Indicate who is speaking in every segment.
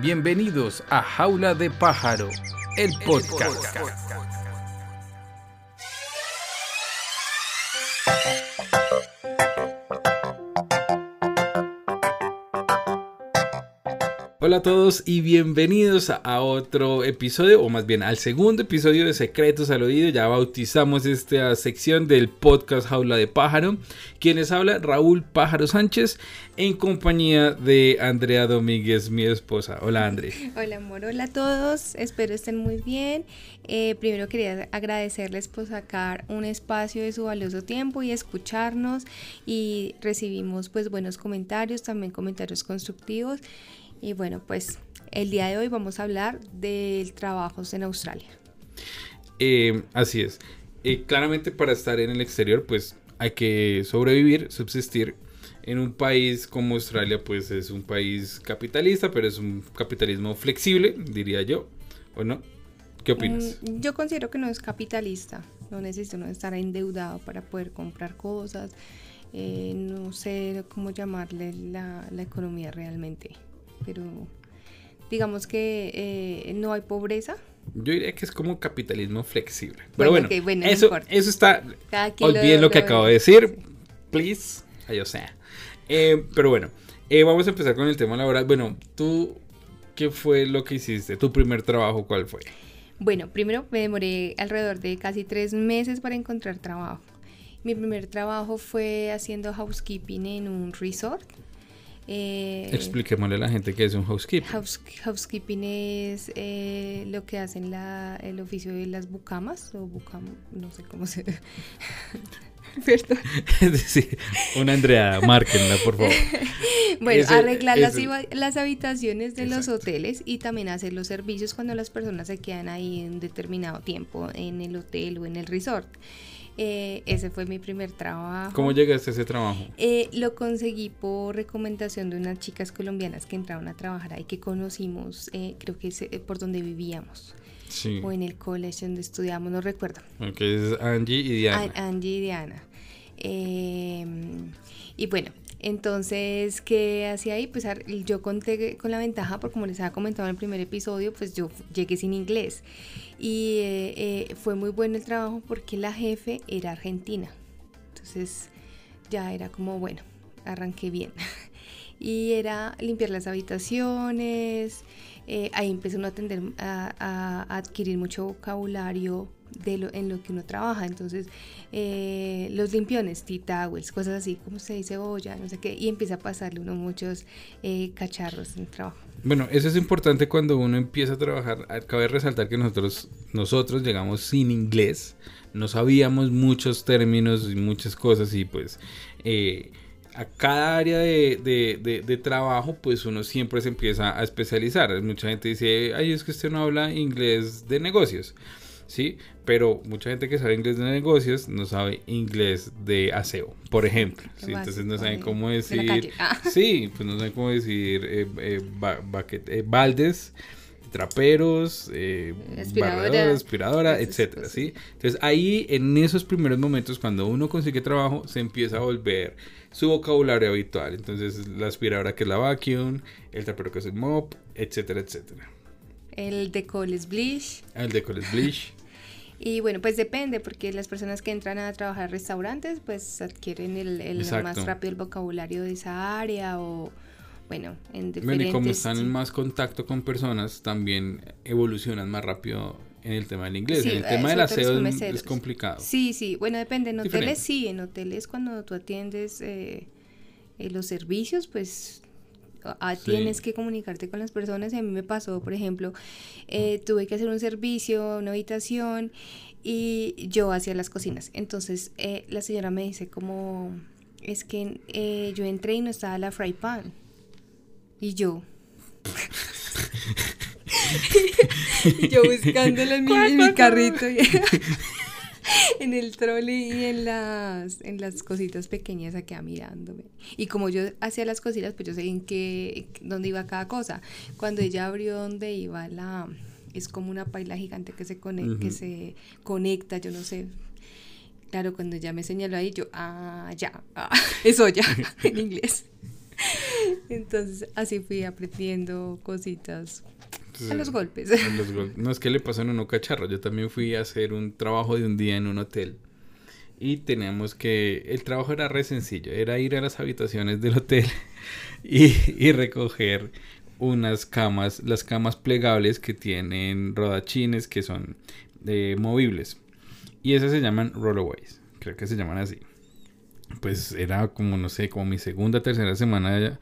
Speaker 1: Bienvenidos a Jaula de Pájaro, el podcast. Hola a todos y bienvenidos a otro episodio, o más bien al segundo episodio de Secretos al Oído. Ya bautizamos esta sección del podcast Jaula de Pájaro. Quienes habla Raúl Pájaro Sánchez en compañía de Andrea Domínguez, mi esposa. Hola André.
Speaker 2: Hola amor, hola a todos. Espero estén muy bien. Eh, primero quería agradecerles por sacar un espacio de su valioso tiempo y escucharnos. Y recibimos pues buenos comentarios, también comentarios constructivos. Y bueno, pues el día de hoy vamos a hablar del trabajo en Australia.
Speaker 1: Eh, así es. Eh, claramente para estar en el exterior, pues hay que sobrevivir, subsistir. En un país como Australia, pues es un país capitalista, pero es un capitalismo flexible, diría yo. ¿O no? ¿Qué opinas?
Speaker 2: Mm, yo considero que no es capitalista. No necesita uno estar endeudado para poder comprar cosas. Eh, no sé cómo llamarle la, la economía realmente pero digamos que eh, no hay pobreza.
Speaker 1: Yo diría que es como capitalismo flexible. Pero bueno, eso, eso está... Olviden lo, que acabo de decir. Please. Ay, o sea. Eh, pero bueno, eh, vamos a empezar con el tema laboral. Bueno, tú, ¿qué fue lo que hiciste? ¿Tu primer trabajo cuál fue?
Speaker 2: Bueno, primero me demoré alrededor de casi tres meses para encontrar trabajo. Mi primer trabajo fue haciendo housekeeping en un resort
Speaker 1: eh, Expliquémosle a la gente qué es un housekeeping.
Speaker 2: housekeeping es eh, lo que hacen la, el oficio de las bucamas, o bucam, no sé cómo se...
Speaker 1: Perdón. es decir, una Andrea, márquenla, por favor.
Speaker 2: bueno, arreglar las, las, habitaciones de los hoteles y también hacer los servicios cuando las personas se quedan ahí un determinado tiempo en el hotel o en el resort. Eh, ese fue mi primer trabajo.
Speaker 1: ¿Cómo llegaste a ese trabajo?
Speaker 2: Eh, lo conseguí por recomendación de unas chicas colombianas que entraron a trabajar ahí, que conocimos, eh, creo que es por donde vivíamos. Sí. O en el college donde estudiamos, no recuerdo.
Speaker 1: Ok, es Angie y Diana.
Speaker 2: Angie y Diana. Em, y bueno, entonces, ¿qué hacía ahí? Pues yo conté con la ventaja, porque como les había comentado en el primer episodio, pues yo llegué sin inglés. Y eh, eh, fue muy bueno el trabajo porque la jefe era argentina. Entonces, ya era como, bueno, arranqué bien. y era limpiar las habitaciones. Eh, ahí empecé a, atender, a adquirir mucho vocabulario de lo, en lo que uno trabaja. Entonces, eh, los limpiones, tea cosas así, como se dice cebolla, no sé qué, y empieza a pasarle uno muchos eh, cacharros en el trabajo.
Speaker 1: Bueno, eso es importante cuando uno empieza a trabajar. Cabe resaltar que nosotros, nosotros llegamos sin inglés, no sabíamos muchos términos y muchas cosas y pues... Eh, a cada área de, de, de, trabajo, pues uno siempre se empieza a especializar. Mucha gente dice, ay, es que usted no habla inglés de negocios. ¿sí? Pero mucha gente que sabe inglés de negocios no sabe inglés de aseo, por ejemplo, ¿sí? Entonces no saben cómo decir... Ah. Sí, pues no saben cómo decir eh, eh, eh, baldes, traperos, eh, aspiradora, aspiradora etcétera, ¿sí? Entonces ahí en esos primeros momentos cuando uno consigue trabajo se empieza a volver su vocabulario habitual. Entonces la aspiradora que es la vacuum, el trapero que es el mop, etcétera, etcétera.
Speaker 2: El decol es bleach.
Speaker 1: El decol es bleach.
Speaker 2: Y bueno, pues depende, porque las personas que entran a trabajar en restaurantes, pues adquieren el, más rápido el vocabulario de esa área o, bueno, en diferentes... Bueno,
Speaker 1: y como están en más contacto con personas, también evolucionan más rápido en el tema del inglés. en el tema del aseo es, complicado.
Speaker 2: Sí, sí, bueno, depende. En hoteles sí, en hoteles cuando tú atiendes eh, eh, los servicios, pues tienes que comunicarte con las personas. Y a mí me pasó, por ejemplo, eh, tuve que hacer un servicio, una habitación y yo hacía las cocinas. Entonces eh, la señora me dice como, es que eh, yo entré y no estaba la fry pan. Y yo... yo buscándola en mi, en mi carrito. en el trolley y en las, en las cositas pequeñas aquí mirándome. Y como yo hacía las cositas, pues yo sé en qué, dónde iba cada cosa. Cuando ella abrió donde iba la, es como una paila gigante que se, conecta, que se conecta, yo no sé. Claro, cuando ella me señaló ahí, yo, ah, ya, ah, eso ya, en inglés. Entonces así fui aprendiendo cositas a los golpes.
Speaker 1: No es que le pasan a uno cacharro. Yo también fui a hacer un trabajo de un día en un hotel. Y teníamos que... El trabajo era re sencillo. Era ir a las habitaciones del hotel y, y recoger unas camas, las camas plegables que tienen rodachines que son de movibles. Y esas se llaman rollaways. Creo que se llaman así pues era como, no sé, como mi segunda, tercera semana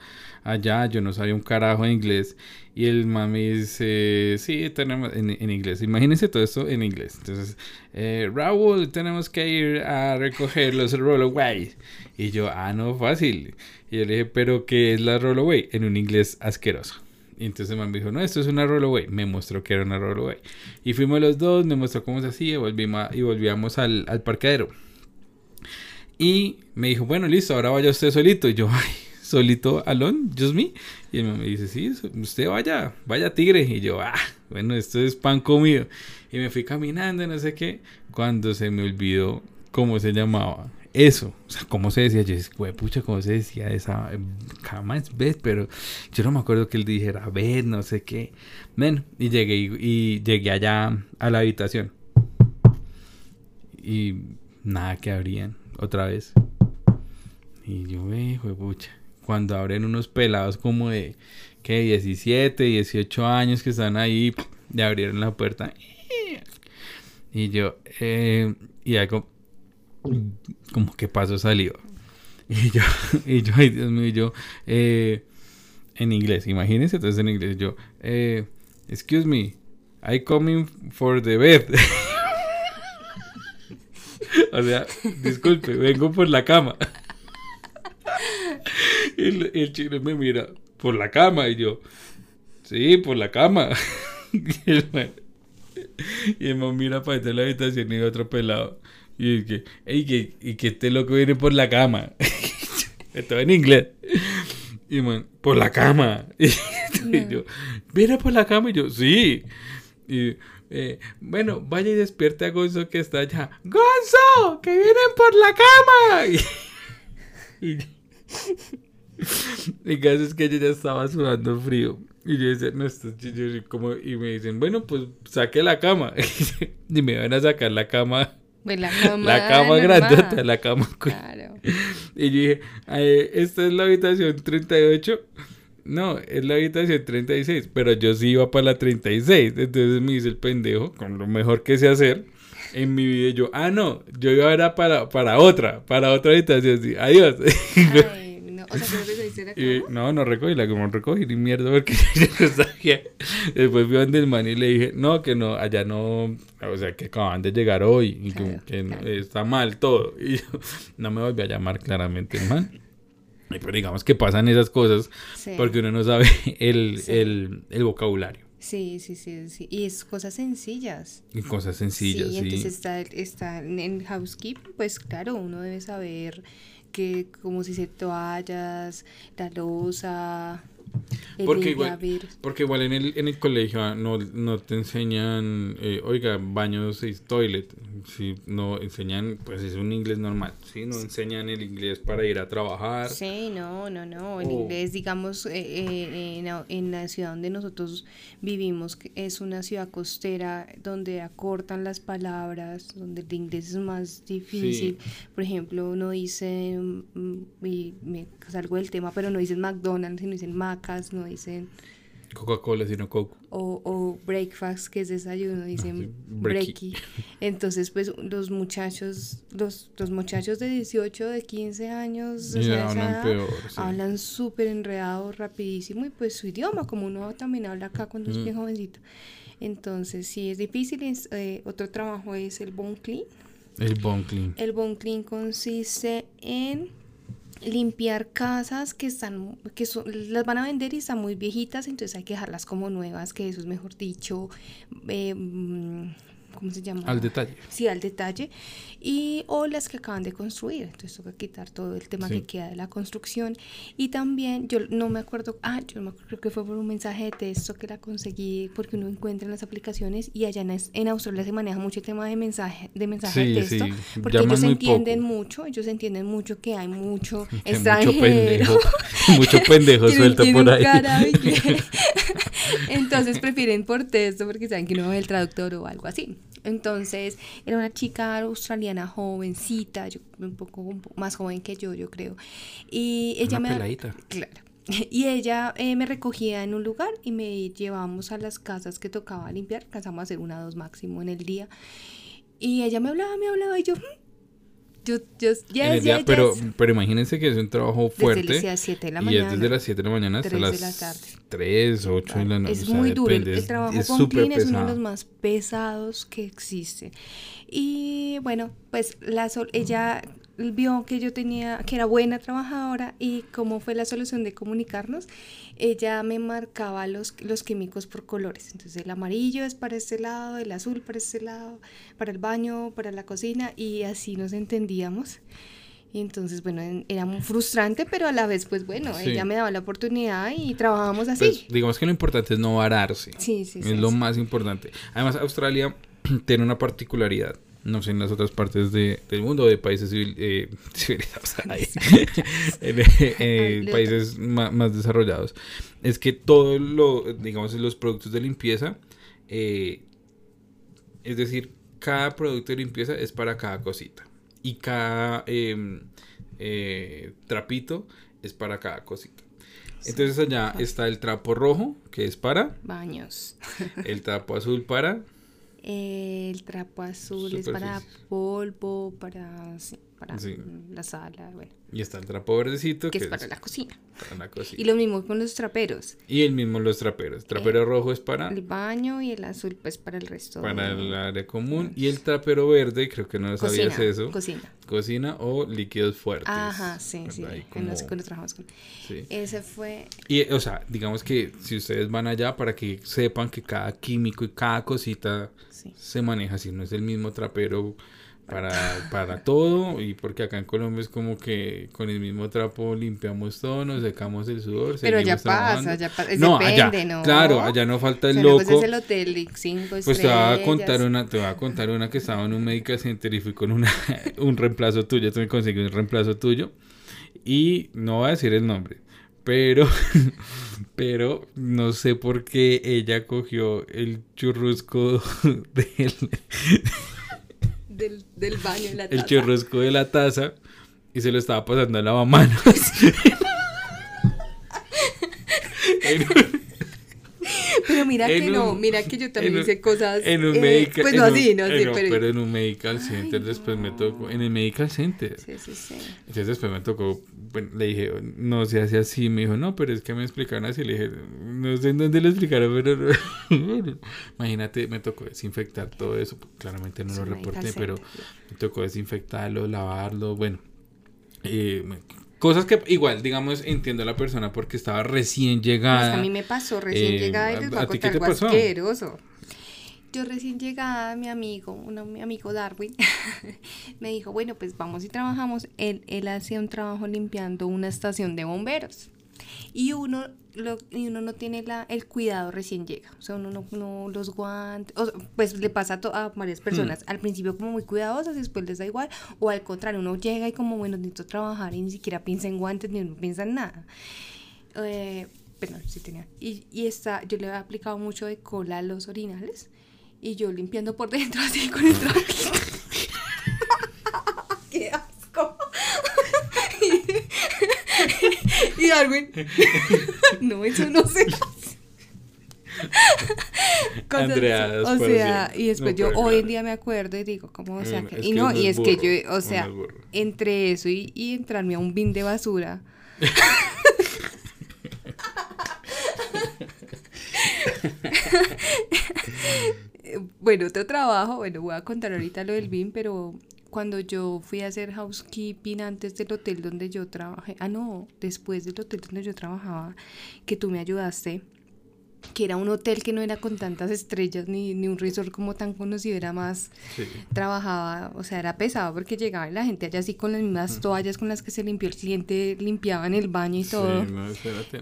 Speaker 1: allá, yo no sabía un carajo de inglés y el mami dice, sí, tenemos en, inglés, imagínense todo esto en inglés. Entonces, eh, Raúl, tenemos que ir a recoger los rollaway. Y yo, ah, no, fácil. Y yo le dije, pero ¿qué es la rollaway? En un inglés asqueroso. Y entonces el mami dijo, no, esto es una rollaway. Me mostró que era una rollaway. Y fuimos los dos, me mostró cómo se hacía volvimos, y volvíamos al, al parqueadero. Y me dijo, bueno, listo, ahora vaya usted solito. Y yo, ay, solito, alone, just me. Y me dice, sí, usted vaya, vaya tigre. Y yo, ah, bueno, esto es pan comido. Y me fui caminando, no sé qué, cuando se me olvidó cómo se llamaba eso. O sea, cómo se decía. Yo dije, pucha, cómo se decía esa cama es bed, pero yo no me acuerdo que él dijera bed, no sé qué. Bueno, y llegué, y llegué allá a la habitación. Y nada que abrían otra vez. Y yo, eh, pucha. Cuando abren unos pelados como de, que 17, 18 años que están ahí, le abrieron la puerta. Y yo, eh, y algo, como que paso salió. Y yo, y yo, ay Dios mío, yo, eh, en inglés, imagínense, entonces en inglés, yo, eh, excuse me, I coming for the bed. O sea, disculpe, vengo por la cama. Y el, chino me mira, por la cama. Y yo, sí, por la cama. Y el man, y mira para de la habitación y otro pelado. Y que, ey, que, y que este loco viene por la cama. Estaba en inglés. Y man, por la cama. Y, yo, ¿viene por la cama? Y yo, sí. Y eh, bueno, vaya y despierte a Gonzo que está allá. ¡Gonzo! ¡Que vienen por la cama! Y, y, caso es que ella ya estaba sudando frío. Y yo decía, no, esto es como, y me dicen, bueno, pues saque la cama. y me van a sacar la cama.
Speaker 2: Pues la cama,
Speaker 1: la cama grandota, la cama. Claro. Y yo dije, esta es la habitación 38 no, es la habitación 36, pero yo sí iba para la 36. Entonces me dice el pendejo, con lo mejor que sé hacer, en mi video yo, ah, no, yo iba a para, para otra, para otra habitación, sí, adiós.
Speaker 2: Ay, no, o sea,
Speaker 1: ¿no no, no recogí, la como recogí ni mierda porque yo no sabía. Después fui donde el man y le dije, no, que no, allá no, o sea, que acaban de llegar hoy y que, está mal todo. Y yo, no me volví a llamar claramente el man. Pero digamos que pasan esas cosas porque uno no sabe el, el, el, vocabulario.
Speaker 2: Sí, sí, sí, sí. Y es cosas sencillas.
Speaker 1: Y cosas sencillas, sí.
Speaker 2: entonces está, está en housekeeping, pues claro, uno debe saber que como si se toallas, la losa,
Speaker 1: porque igual, porque igual en el, en el colegio no, no te enseñan, eh, oiga, baños y toilet. Si no enseñan, pues es un inglés normal. Si no enseñan el inglés para ir a trabajar.
Speaker 2: Sí, no, no, no. En inglés, digamos, eh, eh, en, en, la ciudad donde nosotros vivimos, que es una ciudad costera donde acortan las palabras, donde el inglés es más difícil. Por ejemplo, uno dice, mm, y me salgo del tema, pero no dicen McDonald's, sino dicen Mac no dicen
Speaker 1: Coca-Cola, sino Coke.
Speaker 2: O, o, breakfast, que es desayuno, dicen ah, breaky. Entonces, pues los muchachos, los, los muchachos de 18, de 15 años, hablan súper enredados, rapidísimo, y pues su idioma, como uno también habla acá cuando es mm. bien jovencito. Entonces, sí es difícil. Eh, otro trabajo es el bone clean.
Speaker 1: El bone clean.
Speaker 2: El bone clean consiste en limpiar casas que están que las van a vender y están muy viejitas entonces hay que dejarlas como nuevas que eso es mejor dicho eh, mm, ¿cómo se llama?
Speaker 1: Al detalle.
Speaker 2: Sí, al detalle. Y o las que acaban de construir. Entonces toca quitar todo el tema que queda de la construcción. Y también, yo no me acuerdo, ah, yo me acuerdo, creo que fue por un mensaje de texto que la conseguí porque uno encuentra en las aplicaciones y allá en, en Australia se maneja mucho el tema de mensaje de, mensaje de texto. Porque ellos entienden mucho, ellos entienden mucho que hay mucho extranjero. Mucho pendejo,
Speaker 1: mucho pendejo suelto por ahí.
Speaker 2: Entonces prefieren por texto porque saben que no es el traductor o algo así. Entonces, era una chica australiana jovencita, yo, un, poco, más joven que yo, yo creo. Y ella me...
Speaker 1: Peladita.
Speaker 2: Claro. Y ella eh, me recogía en un lugar y me llevábamos a las casas que tocaba limpiar. Alcanzamos a hacer una o dos máximo en el día. Y ella me hablaba, me hablaba y yo, yo, yo, yes,
Speaker 1: yes, pero, pero imagínense que es un trabajo fuerte.
Speaker 2: Desde las 7 de la mañana.
Speaker 1: Y es desde las 7 de la mañana hasta las
Speaker 2: de la tarde.
Speaker 1: 3, 8 de la noche.
Speaker 2: Es muy duro. El, trabajo con clean es uno de los más pesados que existe. Y bueno, pues la sol, ella vio que yo tenía, que era buena trabajadora y cómo fue la solución de comunicarnos, ella me marcaba los, los químicos por colores. Entonces el amarillo es para este lado, el azul para este lado, para el baño, para la cocina y así nos entendíamos. Y entonces, bueno, era muy frustrante, pero a la vez, pues bueno, ella me daba la oportunidad y trabajábamos así. Pues,
Speaker 1: digamos que lo importante es no vararse.
Speaker 2: Sí, sí,
Speaker 1: Es lo más importante. Además, Australia tiene una particularidad no sé, en las otras partes de, del mundo, de países eh, civilizados, eh, países más, desarrollados, es que todo lo, digamos, los productos de limpieza, eh, es decir, cada producto de limpieza es para cada cosita. Y cada em, trapito es para cada cosita. Entonces allá está el trapo rojo, que es para
Speaker 2: baños.
Speaker 1: El trapo azul para
Speaker 2: el trapo azul es para polvo, para, para la sala, bueno.
Speaker 1: Y está el trapo verdecito.
Speaker 2: Que, es, para, la cocina.
Speaker 1: para la cocina.
Speaker 2: Y lo mismo con los traperos.
Speaker 1: Y el mismo los traperos. Trapero eh, rojo es para...
Speaker 2: El baño y el azul pues para el resto.
Speaker 1: Para el área común. Y el trapero verde, creo que no sabías eso.
Speaker 2: Cocina.
Speaker 1: Cocina o líquidos fuertes.
Speaker 2: Ajá, sí, sí. Como... Trabajamos con... Sí. Ese fue...
Speaker 1: Y, o sea, digamos que si ustedes van allá para que sepan que cada químico y cada cosita se maneja así. No es el mismo trapero para, para todo y porque acá en Colombia es como que con el mismo trapo limpiamos todo, nos secamos el sudor.
Speaker 2: Pero ya pasa, ya pasa, no, depende, ¿no?
Speaker 1: Claro, allá no falta el loco.
Speaker 2: Pues es el hotel cinco
Speaker 1: Pues te voy a contar una, te voy a contar una que estaba en un medical center y fui con una, un reemplazo tuyo, tú me conseguí un reemplazo tuyo y no voy a decir el nombre, pero pero no sé por qué ella cogió el churrusco del
Speaker 2: del, del baño, la
Speaker 1: taza. El churrasco de la taza y se lo estaba pasando a lavamanos.
Speaker 2: Pero mira que no, mira que yo también hice cosas.
Speaker 1: En un eh, medical
Speaker 2: Pues no así, no así,
Speaker 1: pero... pero. en un medical center después me tocó. En el medical center.
Speaker 2: Sí, sí, sí.
Speaker 1: Entonces después me tocó. Bueno, le dije, no se hace así. Me dijo, no, pero es que me explicaron así. Le dije, no sé en dónde lo explicaron, pero. Imagínate, me tocó desinfectar todo eso. Claramente no lo reporté, pero me tocó desinfectarlo, lavarlo. Bueno. Eh, Cosas que igual, digamos, entiendo a la persona porque estaba recién llegada.
Speaker 2: a mí me pasó recién eh, llegada y les voy a, contar algo asqueroso. Yo recién llegada, mi amigo, uno, mi amigo Darwin, me dijo, bueno, pues vamos y trabajamos. Él, él hacía un trabajo limpiando una estación de bomberos. Y uno y uno no tiene la, el cuidado recién llega. O sea, uno no, los guantes, pues le pasa a, varias personas. Hmm. Al principio como muy cuidadosas, después les da igual. O al contrario, uno llega y como, bueno, necesito trabajar y ni siquiera piensa en guantes ni piensa en nada. Eh, pero sí tenía. Y, y esta, yo le he aplicado mucho de cola a los orinales. Y yo limpiando por dentro así con el trapito. ¡Qué asco! Darwin, no, eso no se hace.
Speaker 1: Andrea,
Speaker 2: o sea, y después yo hoy en día me acuerdo y digo, ¿cómo? O sea, mm, y no, y es que yo, o sea, entre eso y, y entrarme a un bin de basura. bueno, otro trabajo, bueno, voy a contar ahorita lo del bin, pero cuando yo fui a hacer housekeeping antes del hotel donde yo trabajé, ah no, después del hotel donde yo trabajaba, que tú me ayudaste, que era un hotel que no era con tantas estrellas ni, ni un resort como tan conocido, era más, trabajaba, o sea, era pesado porque llegaba la gente allá así con las mismas toallas con las que se limpió el cliente, limpiaban el baño y todo. Sí, no,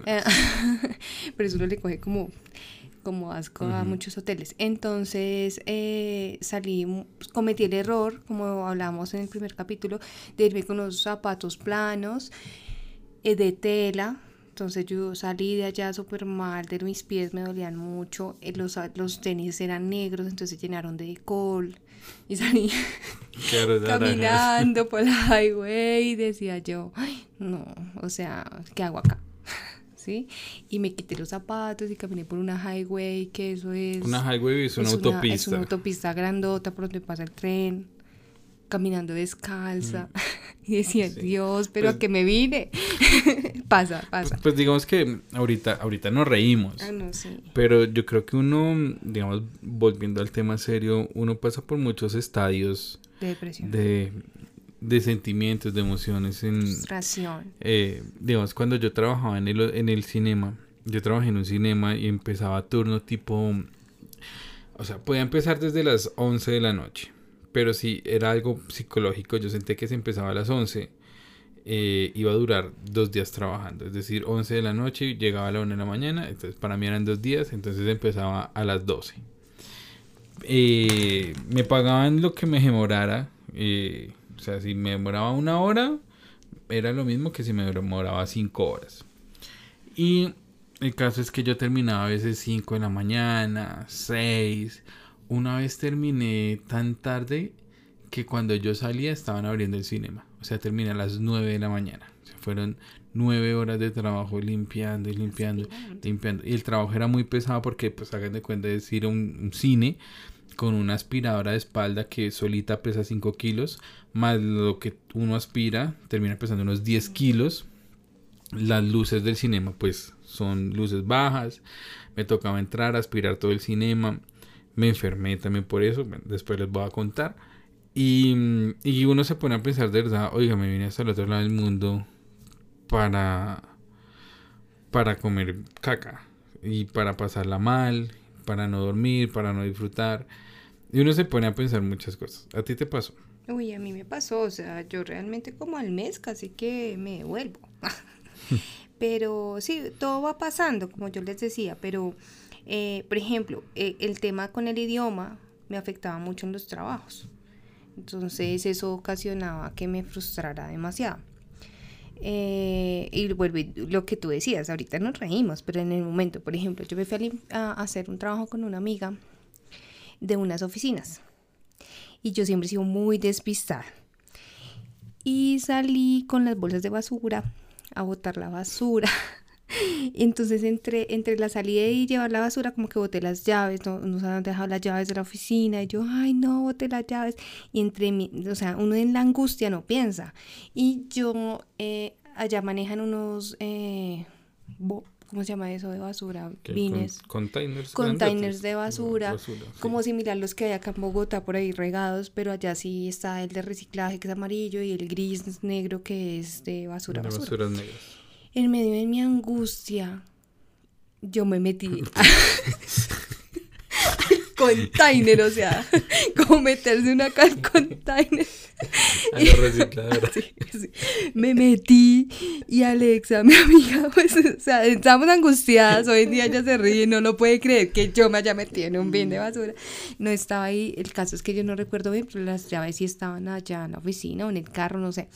Speaker 2: era Pero eso le coge como como asco a muchos hoteles. Entonces eh, salí, pues, cometí el error, como hablamos en el primer capítulo, de irme con unos zapatos planos, eh, de tela. Entonces yo salí de allá súper mal, de mis pies me dolían mucho, eh, los, los tenis eran negros, entonces llenaron de col y salí caminando por el highway y decía yo, no, o sea, ¿qué hago acá? Y me quité los zapatos y caminé por una highway, que eso es...
Speaker 1: Una highway es una autopista. es
Speaker 2: una autopista grandota por donde pasa el tren, caminando descalza. Mm. Y decía, Dios, pero pues a que me vine. pasa, pasa.
Speaker 1: Pues, pues, digamos que ahorita, ahorita nos reímos.
Speaker 2: Ah, no, sí.
Speaker 1: Pero yo creo que uno, digamos, volviendo al tema serio, uno pasa por muchos estadios
Speaker 2: de depresión.
Speaker 1: De, de sentimientos, de emociones. En,
Speaker 2: Frustración.
Speaker 1: Eh, digamos, cuando yo trabajaba en el, en el cinema, yo trabajé en un cinema y empezaba turno tipo... O sea, podía empezar desde las 11 de la noche. Pero si era algo psicológico, yo senté que se empezaba a las 11. Eh, iba a durar dos días trabajando. Es decir, 11 de la noche y llegaba a la 1 de la mañana. Entonces, para mí eran dos días. Entonces empezaba a las 12. Eh, me pagaban lo que me demorara. Eh, o sea, si me demoraba una hora, era lo mismo que si me demoraba cinco horas. Y el caso es que yo terminaba a veces 5 de la mañana, 6. Una vez terminé tan tarde que cuando yo salía estaban abriendo el cinema. O sea, terminé a las 9 de la mañana. O sea, fueron 9 horas de trabajo limpiando y limpiando, limpiando. Y el trabajo era muy pesado porque, pues, hagan de cuenta, es ir a un cine con una aspiradora de espalda que solita pesa 5 kilos, más lo que uno aspira, termina pesando unos 10 kilos. Las luces del cinema, pues son luces bajas. Me tocaba entrar, aspirar todo el cinema. Me enfermé también por eso. Después les voy a contar. Y, y uno se pone a pensar de verdad, oiga, me vine hasta el otro lado del mundo para, para comer caca y para pasarla mal, para no dormir, para no disfrutar. Y uno se pone a pensar muchas cosas. ¿A ti te pasó?
Speaker 2: Uy, a mí me pasó. O sea, yo realmente como al mes casi que me devuelvo. pero sí, todo va pasando, como yo les decía. Pero, eh, por ejemplo, eh, el tema con el idioma me afectaba mucho en los trabajos. Entonces eso ocasionaba que me frustrara demasiado. Eh, y vuelvo lo que tú decías, ahorita nos reímos, pero en el momento, por ejemplo, yo me fui a hacer un trabajo con una amiga de unas oficinas. Y yo siempre he sido muy despistada. Y salí con las bolsas de basura a botar la basura. Entonces entre, entre la salida y llevar la basura como que boté las llaves, no nos han dejado las llaves de la oficina y yo, ay no, boté las llaves. Y entre mí, o sea, uno en la angustia no piensa. Y yo, eh, allá manejan unos eh, ¿cómo se llama eso de basura? Vines.
Speaker 1: containers.
Speaker 2: Containers de basura. como similar los que hay acá en Bogotá por ahí regados, pero allá sí está el de reciclaje que es amarillo y el gris negro que es de basura. De
Speaker 1: basuras negras.
Speaker 2: En medio de mi angustia, yo me metí. container, o sea, como meterse una acá al container.
Speaker 1: A la recicladora.
Speaker 2: Me metí y Alexa, mi amiga, pues, o sea, estamos angustiadas, hoy en día ella se ríe, no lo puede creer que yo me haya metido en un bin de basura. No estaba ahí, el caso es que yo no recuerdo bien, pero las llaves sí estaban allá en la oficina o en el carro, no sé.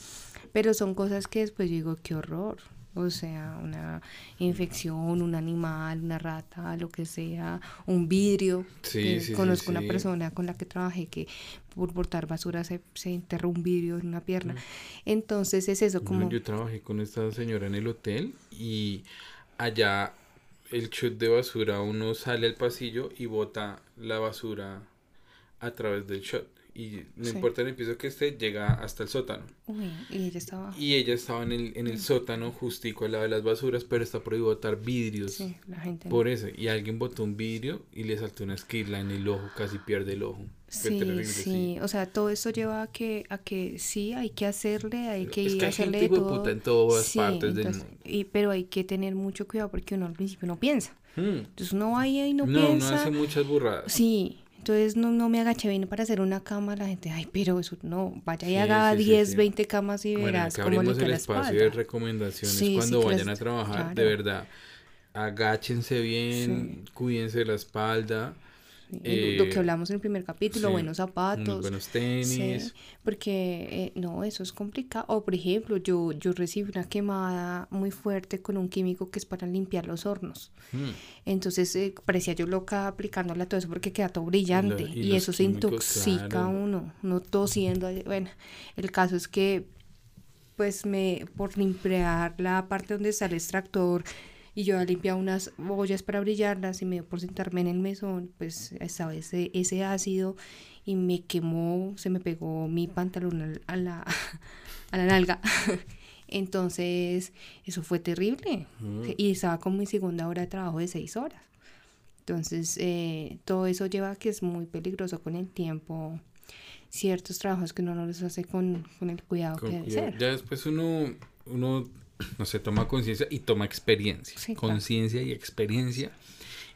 Speaker 2: Pero son cosas que después yo digo, qué horror o sea, una infección, un animal, una rata, lo que sea, un vidrio.
Speaker 1: Sí, sí,
Speaker 2: conozco una persona con la que trabajé que por portar basura se, se enterró un vidrio en una pierna. Entonces es eso como...
Speaker 1: yo trabajé con esta señora en el hotel y allá el chute de basura uno sale al pasillo y bota la basura a través del shot y no importa el piso que esté, llega hasta el sótano.
Speaker 2: Uy, y ella estaba...
Speaker 1: Y ella estaba en el, en el sótano justico al lado de las basuras, pero está prohibido botar vidrios.
Speaker 2: Sí, la gente...
Speaker 1: Por eso, y alguien botó un vidrio y le saltó una esquila en el ojo, casi pierde el ojo.
Speaker 2: Sí, sí, o sea, todo esto lleva a que, a que sí, hay que hacerle, hay que
Speaker 1: Es
Speaker 2: ir
Speaker 1: que hay
Speaker 2: hacerle
Speaker 1: gente
Speaker 2: todo.
Speaker 1: en todas
Speaker 2: Sí,
Speaker 1: partes del mundo.
Speaker 2: Y, pero hay que tener mucho cuidado porque uno al principio no piensa.
Speaker 1: Hmm.
Speaker 2: Entonces uno va ahí y no,
Speaker 1: No, no
Speaker 2: piensa.
Speaker 1: hace muchas burradas.
Speaker 2: Sí, entonces no, no me agaché bien para hacer una cama, la gente, ay, pero eso no, vaya y
Speaker 1: Sí,
Speaker 2: haga
Speaker 1: sí, sí,
Speaker 2: 10,
Speaker 1: sí.
Speaker 2: 20 camas y
Speaker 1: Bueno,
Speaker 2: verás cómo
Speaker 1: abrimos
Speaker 2: limpia
Speaker 1: el espacio de recomendaciones
Speaker 2: Sí,
Speaker 1: cuando
Speaker 2: sí, que
Speaker 1: vayan
Speaker 2: las-
Speaker 1: a trabajar, de
Speaker 2: claro.
Speaker 1: verdad. Agáchense bien, cuídense la espalda.
Speaker 2: Lo
Speaker 1: eh,
Speaker 2: que hablamos en el primer capítulo,
Speaker 1: sí,
Speaker 2: buenos zapatos.
Speaker 1: Buenos
Speaker 2: Sí,
Speaker 1: tenis.
Speaker 2: porque eh, no, eso es complicado. O por ejemplo, yo, yo recibí una quemada muy fuerte con un químico que es para limpiar los hornos.
Speaker 1: Hmm.
Speaker 2: Entonces eh, parecía yo loca aplicándole a todo eso porque queda todo brillante
Speaker 1: y
Speaker 2: eso se intoxica
Speaker 1: claro.
Speaker 2: uno, no tosiendo. Bueno, el caso es que pues me por limpiar la parte donde está el extractor y yo limpiado unas ollas para brillarlas y me dio por sentarme en el mesón, pues estaba ese, ese ácido y me quemó, se me pegó mi pantalón al- a la, a la nalga. Entonces, eso fue terrible.
Speaker 1: Mm.
Speaker 2: Y estaba con mi segunda hora de trabajo de seis horas. Entonces, eh, todo eso lleva a que es muy peligroso con el tiempo. Ciertos trabajos que uno no los hace con, con el cuidado
Speaker 1: Con
Speaker 2: que debe
Speaker 1: cuidado.
Speaker 2: ser.
Speaker 1: Ya después uno, uno, no sé, toma conciencia y toma experiencia.
Speaker 2: Sí, claro.
Speaker 1: conciencia y experiencia.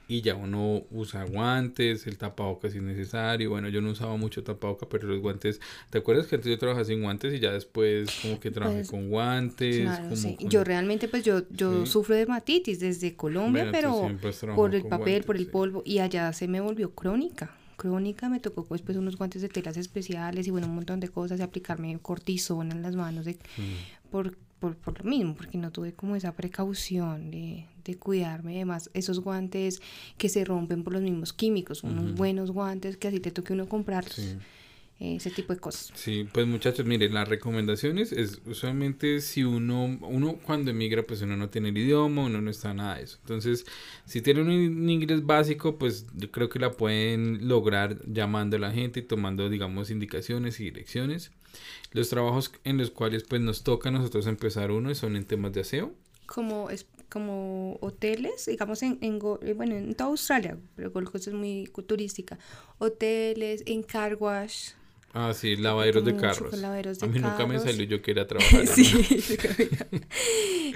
Speaker 1: Y ya uno usa guantes, el tapabocas si es necesario. Bueno, yo no usaba mucho tapabocas, pero los guantes. ¿Te acuerdas que antes yo trabajaba sin guantes y ya después como que trabajé
Speaker 2: Pues,
Speaker 1: con guantes?
Speaker 2: Claro,
Speaker 1: como
Speaker 2: sí.
Speaker 1: con-
Speaker 2: Yo realmente, pues yo, yo
Speaker 1: Sí.
Speaker 2: sufro de hematitis desde Colombia,
Speaker 1: Bueno,
Speaker 2: pero
Speaker 1: trabajado
Speaker 2: por el papel, por el
Speaker 1: guantes,
Speaker 2: polvo, y allá se me volvió crónica. Crónica, me tocó pues, pues unos guantes de telas especiales y bueno, un montón de cosas, y aplicarme cortisona en las manos de,
Speaker 1: Mm.
Speaker 2: por, por, por lo mismo, porque no tuve como esa precaución de, de cuidarme. Además, esos guantes que se rompen por los mismos químicos, unos
Speaker 1: Ujú.
Speaker 2: buenos guantes que así te toque uno comprarlos,
Speaker 1: Sí.
Speaker 2: eh, ese tipo de cosas.
Speaker 1: Sí, pues muchachos, miren, las recomendaciones es usualmente si uno, uno cuando emigra, pues uno no tiene el idioma, uno no está nada de eso. Entonces, si tienen un, un inglés básico, pues yo creo que la pueden lograr llamando a la gente y tomando, digamos, indicaciones y direcciones. Los trabajos en los cuales pues nos toca a nosotros empezar uno son en temas de aseo.
Speaker 2: como es como hoteles, digamos en, en eh, bueno, en toda Australia, pero Gold es muy turística. Hoteles, en car wash.
Speaker 1: Ah, sí, lavaderos de carros.
Speaker 2: lavaderos de
Speaker 1: a mí nunca me salió, yo quería trabajar.
Speaker 2: sí.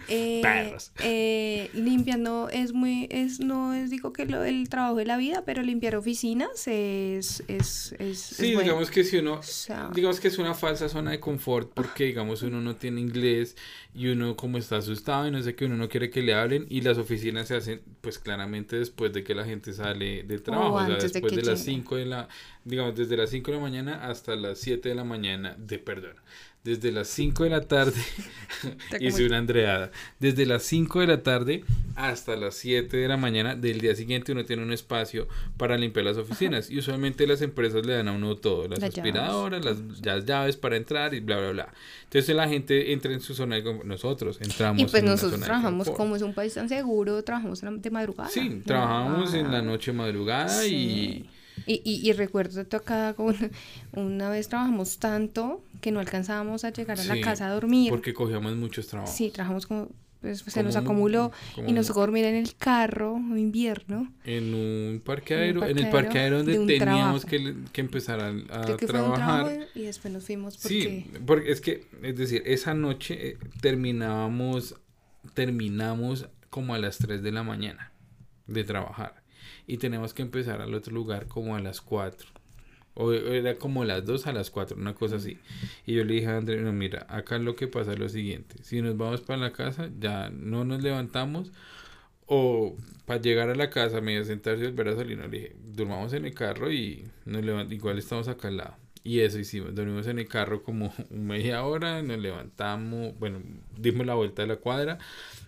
Speaker 2: eh,
Speaker 1: Perros.
Speaker 2: eh, limpiando es muy, es, no es digo que lo, el trabajo de la vida, pero limpiar oficinas es, es, es, es
Speaker 1: Sí,
Speaker 2: bueno.
Speaker 1: digamos que si uno,
Speaker 2: O sea-
Speaker 1: digamos que es una falsa zona de confort porque digamos uno no tiene inglés y uno como está asustado y no sé qué, uno no quiere que le hablen y las oficinas se hacen pues claramente después de que la gente sale de trabajo, o sea,
Speaker 2: antes de
Speaker 1: después de,
Speaker 2: que
Speaker 1: las
Speaker 2: lleguen.
Speaker 1: 5 de la, digamos desde las 5 de la mañana hasta las 7 de la mañana, de perdón, desde las 5 de la tarde, hice una andreada, desde las 5 de la tarde hasta las 7 de la mañana del día siguiente uno tiene un espacio para limpiar las oficinas y usualmente las empresas le dan a uno todo, las
Speaker 2: Las llaves.
Speaker 1: aspiradoras, las, las llaves para entrar y bla, bla, bla. Entonces la gente entra en su zona de confort, nosotros entramos
Speaker 2: Y pues
Speaker 1: en
Speaker 2: nosotros trabajamos, como es un país tan seguro, trabajamos de madrugada.
Speaker 1: Sí, trabajamos en la
Speaker 2: Ah.
Speaker 1: noche madrugada y...
Speaker 2: Y, y, y recuerdo acá con una vez trabajamos tanto que no alcanzábamos a llegar a
Speaker 1: Sí,
Speaker 2: la casa a dormir.
Speaker 1: Porque cogíamos muchos trabajos.
Speaker 2: Sí, trabajamos como pues, se
Speaker 1: Como
Speaker 2: nos acumuló y nos tocó dormir en el carro en invierno.
Speaker 1: En un parqueadero, en, el
Speaker 2: parqueadero
Speaker 1: parqueadero donde teníamos que, que empezar a, a
Speaker 2: Creo que fue un
Speaker 1: trabajar.
Speaker 2: y después nos fuimos porque
Speaker 1: Sí, porque es que, es decir, esa noche eh, terminábamos, terminamos como a las 3 de la mañana de trabajar y tenemos que empezar al otro lugar como a las 4. O era como las 2 a las 4, una cosa así. Y yo le dije a André, no, mira, acá lo que pasa es lo siguiente. Si nos vamos para la casa, ya no nos levantamos. O para llegar a la casa, medio sentarse y volver a salir, le dije, durmamos en el carro y nos igual estamos acá al lado. Y eso hicimos, dormimos en el carro como media hora, nos levantamos, bueno, dimos la vuelta de la cuadra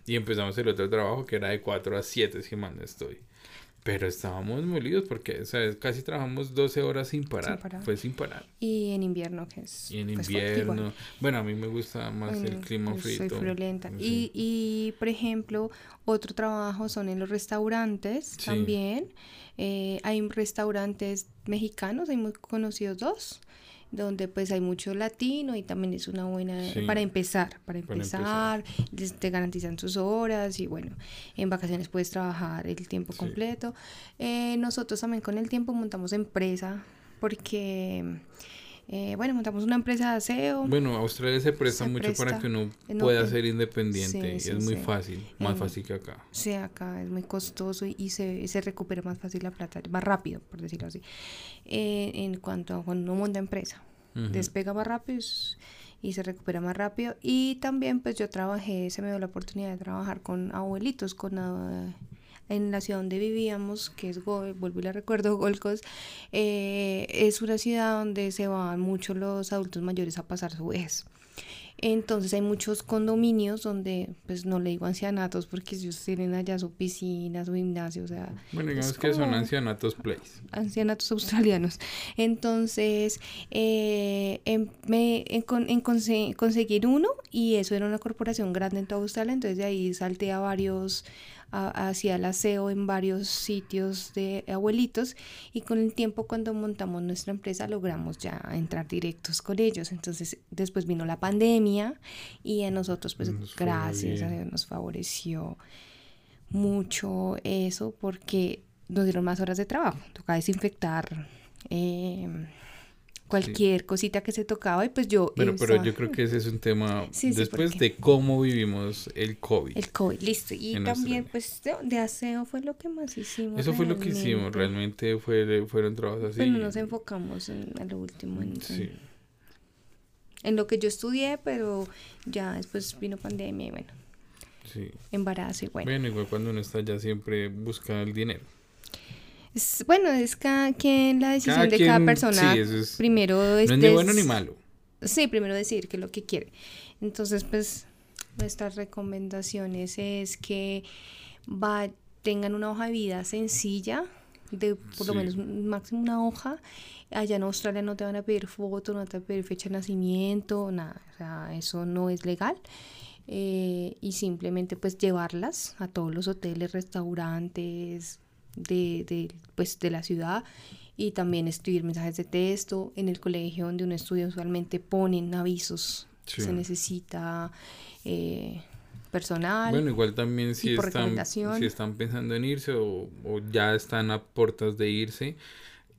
Speaker 1: y empezamos el otro trabajo que era de 4 a 7, si mal no estoy. Pero estábamos molidos porque, o sea, casi trabajamos 12 horas sin parar. Fue sin parar.
Speaker 2: Y en invierno, que es.
Speaker 1: Y en pues, invierno. Bueno, a mí me gusta más el clima frío.
Speaker 2: Soy friolenta. Y, y, por ejemplo, otro trabajo son en los restaurantes también. Eh, hay restaurantes mexicanos, hay muy conocidos dos donde pues hay mucho latino y también es una buena para empezar, para empezar, te garantizan sus horas y bueno, en vacaciones puedes trabajar el tiempo completo. Eh, nosotros también con el tiempo montamos empresa porque... Eh, bueno, montamos una empresa de aseo.
Speaker 1: Bueno, Australia se presta mucho para que uno pueda ser independiente. es muy fácil, más fácil que acá.
Speaker 2: Sí, acá es muy costoso y, se, se, recupera más fácil la plata, más rápido, por decirlo así. Eh, en cuanto a cuando uno monta empresa, despega más rápido y se recupera más rápido. Y también pues yo trabajé, se me dio la oportunidad de trabajar con abuelitos, con... Uh, en la ciudad donde vivíamos, que es, vuelvo y la recuerdo, Golcos, eh, es una ciudad donde se van mucho los adultos mayores a pasar su vez. Entonces hay muchos condominios donde, pues no le digo ancianatos porque ellos tienen allá su piscina, su gimnasio, o sea...
Speaker 1: Bueno, digamos que son ancianatos place.
Speaker 2: Ancianatos australianos. Entonces, eh, em, me, en, en conseguir uno y eso era una corporación grande en toda Australia, entonces de ahí salté a varios hacía el aseo en varios sitios de abuelitos y con el tiempo cuando montamos nuestra empresa logramos ya entrar directos con ellos. Entonces después vino la pandemia y a nosotros pues gracias a Dios nos favoreció mucho eso porque nos dieron más horas de trabajo. Toca desinfectar. Eh, cualquier cosita que se tocaba y pues yo...
Speaker 1: Pero, pero yo creo que ese es un tema después de cómo vivimos el COVID.
Speaker 2: El COVID, listo. Y también pues de, aseo fue lo que más hicimos.
Speaker 1: Eso fue lo que hicimos, realmente fue, fueron trabajos así.
Speaker 2: Pero nos enfocamos en, lo último. En, sí. en lo que yo estudié, pero ya después vino pandemia y bueno. Sí. Embarazo y bueno.
Speaker 1: Bueno, igual cuando uno está allá siempre busca el dinero
Speaker 2: bueno, es cada quien la decisión de cada persona. primero
Speaker 1: es, no es ni bueno ni malo.
Speaker 2: Sí, primero decir que es lo que quiere. Entonces, pues nuestras recomendaciones es que va, tengan una hoja de vida sencilla, de por lo menos máximo una hoja. Allá en Australia no te van a pedir foto, no te van a pedir fecha de nacimiento, nada. O sea, eso no es legal. Eh, y simplemente pues llevarlas a todos los hoteles, restaurantes, de, de, pues, de la ciudad y también escribir mensajes de texto. En el colegio donde uno estudia usualmente ponen avisos. Se necesita eh, personal.
Speaker 1: Bueno, igual también si, están, si están pensando en irse o, o, ya están a puertas de irse,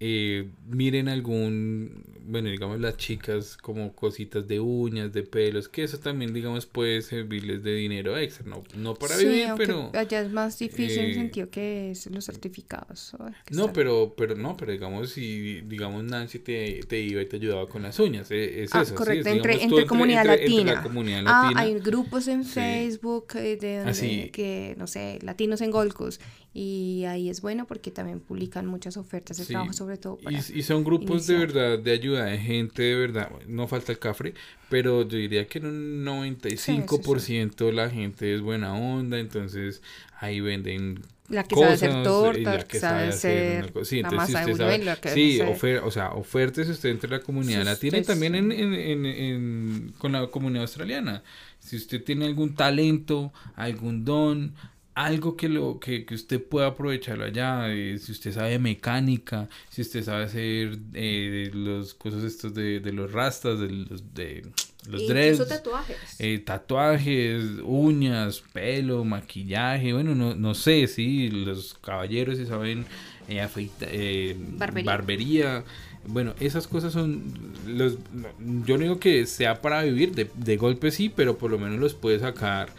Speaker 1: eh, miren algún, bueno, digamos las chicas como cositas de uñas, de pelos, que eso también, digamos, puede servirles de dinero extra, no, no para vivir, pero...
Speaker 2: Allá es más difícil en el eh, sentido que es los certificados.
Speaker 1: No, pero, pero no, pero digamos, si, digamos, Nancy te, te iba y te ayudaba con las uñas, eh, es, ah, eso.
Speaker 2: Correcto, entre, entre, comunidad latina. Ah, hay grupos en Facebook de donde, que, no sé, latinos en Golcos, y ahí es bueno porque también publican muchas ofertas de trabajo sobre todo
Speaker 1: y, son grupos de verdad de ayuda de gente de verdad no falta el cafre pero yo diría que en un 95% de la gente es buena onda entonces ahí venden
Speaker 2: la que sabe hacer tortas, la que sabe hacer sí, la masa
Speaker 1: de sabe, sí, o sea, ofertas usted entre la comunidad latina y también en, en, en, con la comunidad australiana. Si usted tiene algún talento, algún don, algo que lo que, que usted pueda aprovecharlo allá eh, si usted sabe mecánica si usted sabe hacer eh, los cosas estos de, de los rastas de los de los dreads
Speaker 2: tatuajes
Speaker 1: eh, tatuajes uñas pelo maquillaje bueno no, no sé si los caballeros si saben eh, eh, barbería. barbería. bueno esas cosas son los yo no digo que sea para vivir de, de golpe sí pero por lo menos los puede sacar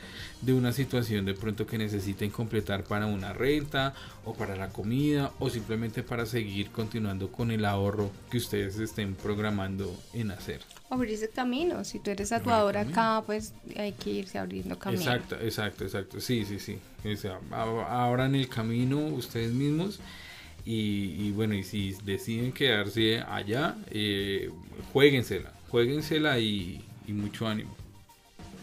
Speaker 1: de una situación de pronto que necesiten completar para una renta o para la comida o simplemente para seguir continuando con el ahorro que ustedes estén programando en hacer.
Speaker 2: Abrirse camino, si tú eres tatuador acá, pues hay que irse abriendo camino.
Speaker 1: Exacto, exacto, exacto, sí, sí, sí. O sea, abran el camino ustedes mismos y, bueno, y si deciden quedarse allá, eh, jueguensela, jueguensela y, y mucho ánimo.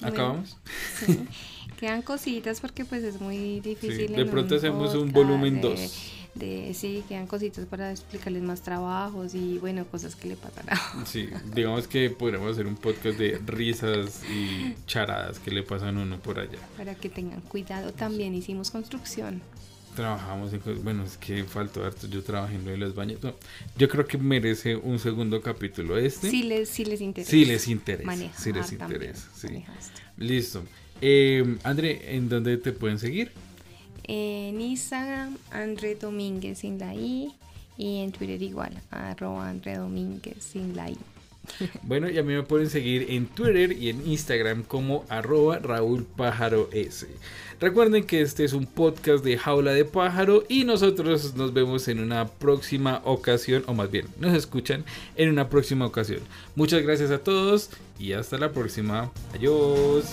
Speaker 1: ¿Acabamos?
Speaker 2: Sí. Quedan cositas porque pues es muy difícil.
Speaker 1: de pronto hacemos un volumen 2
Speaker 2: de sí, quedan cositas para explicarles más trabajos y bueno, cosas que le pasan
Speaker 1: Sí, digamos que podríamos hacer un podcast de risas y charadas que le pasan a uno por allá.
Speaker 2: Para que tengan cuidado, también hicimos construcción.
Speaker 1: Trabajamos en bueno, es que faltó harto, yo trabajé en lo de los baños. yo creo que merece un segundo capítulo este.
Speaker 2: Sí les, sí les interesa.
Speaker 1: Sí les interesa. sí les interesa. Sí. Listo. Eh, André, ¿en dónde te pueden seguir?
Speaker 2: En Instagram, André Domínguez sin la I. Y en Twitter igual, arroba André Domínguez sin la I.
Speaker 1: Bueno, y a mí me pueden seguir en Twitter y en Instagram como arroba Raúl Pájaro S. Recuerden que este es un podcast de Jaula de Pájaro y nosotros nos vemos en una próxima ocasión, o más bien, nos escuchan en una próxima ocasión. Muchas gracias a todos y hasta la próxima. Adiós.